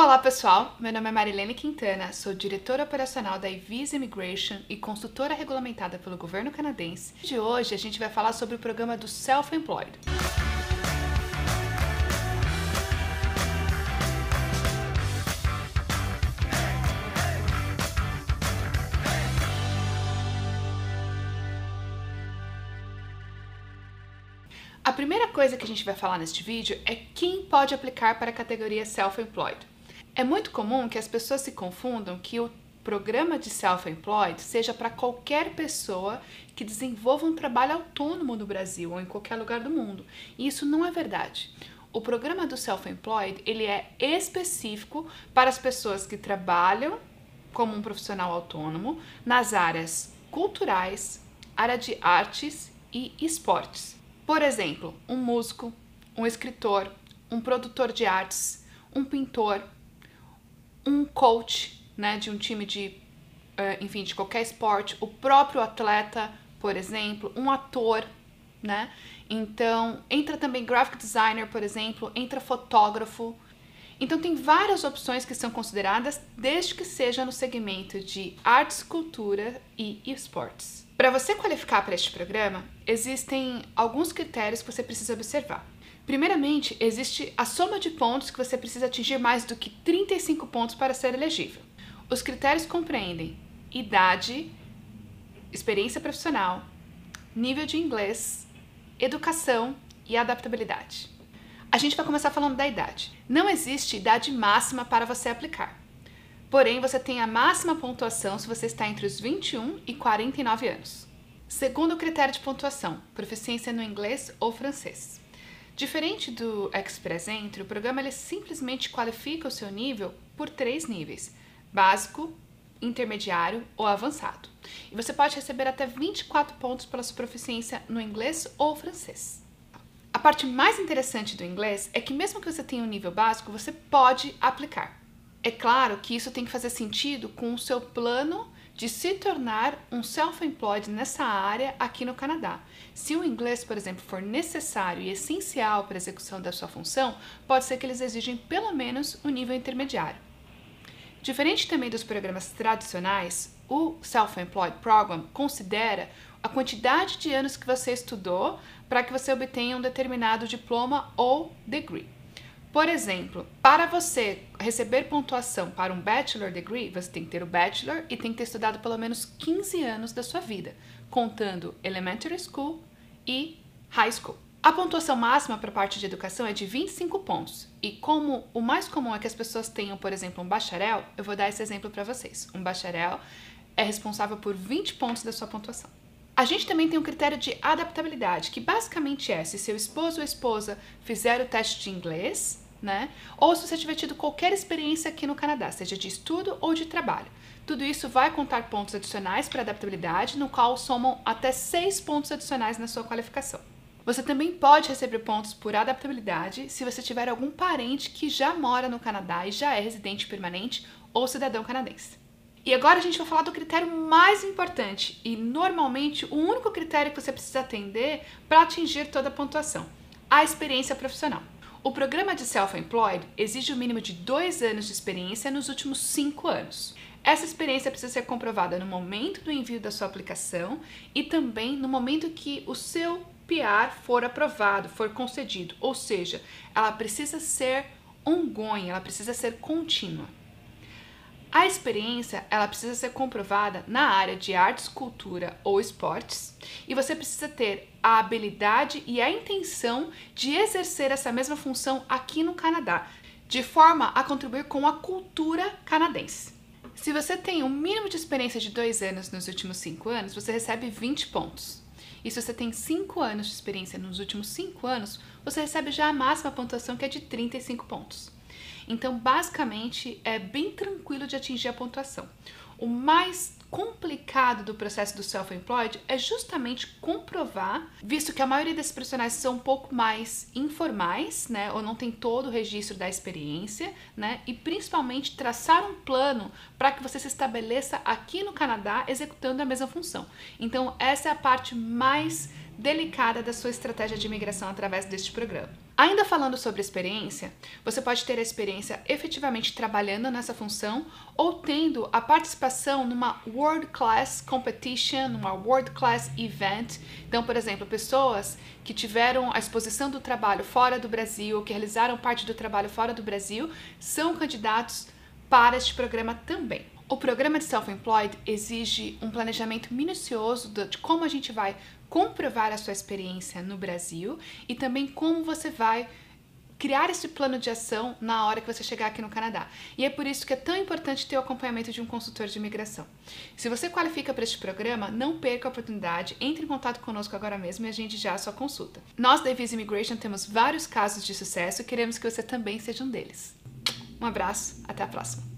Olá pessoal, meu nome é Marilene Quintana, sou diretora operacional da Visa Immigration e consultora regulamentada pelo governo canadense. De hoje a gente vai falar sobre o programa do Self-Employed. A primeira coisa que a gente vai falar neste vídeo é quem pode aplicar para a categoria Self-Employed. É muito comum que as pessoas se confundam que o programa de self-employed seja para qualquer pessoa que desenvolva um trabalho autônomo no Brasil ou em qualquer lugar do mundo. E isso não é verdade. O programa do self-employed, ele é específico para as pessoas que trabalham como um profissional autônomo nas áreas culturais, área de artes e esportes. Por exemplo, um músico, um escritor, um produtor de artes, um pintor, um coach, né, de um time de, uh, enfim, de qualquer esporte, o próprio atleta, por exemplo, um ator, né? Então, entra também graphic designer, por exemplo, entra fotógrafo. Então, tem várias opções que são consideradas, desde que seja no segmento de artes, cultura e esportes. Para você qualificar para este programa, existem alguns critérios que você precisa observar. Primeiramente, existe a soma de pontos que você precisa atingir mais do que 35 pontos para ser elegível. Os critérios compreendem idade, experiência profissional, nível de inglês, educação e adaptabilidade. A gente vai começar falando da idade. Não existe idade máxima para você aplicar. Porém, você tem a máxima pontuação se você está entre os 21 e 49 anos. Segundo critério de pontuação, proficiência no inglês ou francês. Diferente do Express Entry, o programa ele simplesmente qualifica o seu nível por três níveis: básico, intermediário ou avançado. E você pode receber até 24 pontos pela sua proficiência no inglês ou francês. A parte mais interessante do inglês é que mesmo que você tenha um nível básico, você pode aplicar. É claro que isso tem que fazer sentido com o seu plano de se tornar um self-employed nessa área aqui no Canadá. Se o inglês, por exemplo, for necessário e essencial para a execução da sua função, pode ser que eles exigem pelo menos um nível intermediário. Diferente também dos programas tradicionais, o Self-Employed Program considera a quantidade de anos que você estudou para que você obtenha um determinado diploma ou degree. Por exemplo, para você receber pontuação para um bachelor degree, você tem que ter o bachelor e tem que ter estudado pelo menos 15 anos da sua vida, contando elementary school e high school. A pontuação máxima para a parte de educação é de 25 pontos. E como o mais comum é que as pessoas tenham, por exemplo, um bacharel, eu vou dar esse exemplo para vocês. Um bacharel é responsável por 20 pontos da sua pontuação. A gente também tem um critério de adaptabilidade, que basicamente é se seu esposo ou esposa fizer o teste de inglês, né? Ou se você tiver tido qualquer experiência aqui no Canadá, seja de estudo ou de trabalho. Tudo isso vai contar pontos adicionais para adaptabilidade, no qual somam até 6 pontos adicionais na sua qualificação. Você também pode receber pontos por adaptabilidade se você tiver algum parente que já mora no Canadá e já é residente permanente ou cidadão canadense. E agora a gente vai falar do critério mais importante e normalmente o único critério que você precisa atender para atingir toda a pontuação: a experiência profissional. O programa de Self-Employed exige o um mínimo de dois anos de experiência nos últimos cinco anos. Essa experiência precisa ser comprovada no momento do envio da sua aplicação e também no momento que o seu PR for aprovado, for concedido, ou seja, ela precisa ser ongoing, ela precisa ser contínua. A experiência ela precisa ser comprovada na área de artes, cultura ou esportes e você precisa ter a habilidade e a intenção de exercer essa mesma função aqui no Canadá, de forma a contribuir com a cultura canadense. Se você tem um mínimo de experiência de dois anos nos últimos cinco anos, você recebe 20 pontos. E se você tem 5 anos de experiência nos últimos 5 anos, você recebe já a máxima pontuação que é de 35 pontos. Então, basicamente, é bem tranquilo de atingir a pontuação. O mais complicado do processo do self-employed é justamente comprovar, visto que a maioria desses profissionais são um pouco mais informais, né, ou não tem todo o registro da experiência, né, e principalmente traçar um plano para que você se estabeleça aqui no Canadá executando a mesma função. Então, essa é a parte mais delicada da sua estratégia de imigração através deste programa. Ainda falando sobre experiência, você pode ter a experiência efetivamente trabalhando nessa função ou tendo a participação numa World Class Competition, numa World Class Event. Então, por exemplo, pessoas que tiveram a exposição do trabalho fora do Brasil, que realizaram parte do trabalho fora do Brasil, são candidatos para este programa também. O programa de Self-Employed exige um planejamento minucioso de como a gente vai comprovar a sua experiência no Brasil e também como você vai criar esse plano de ação na hora que você chegar aqui no Canadá. E é por isso que é tão importante ter o acompanhamento de um consultor de imigração. Se você qualifica para este programa, não perca a oportunidade, entre em contato conosco agora mesmo e a gente já a sua consulta. Nós da Visa Immigration temos vários casos de sucesso e queremos que você também seja um deles. Um abraço, até a próxima!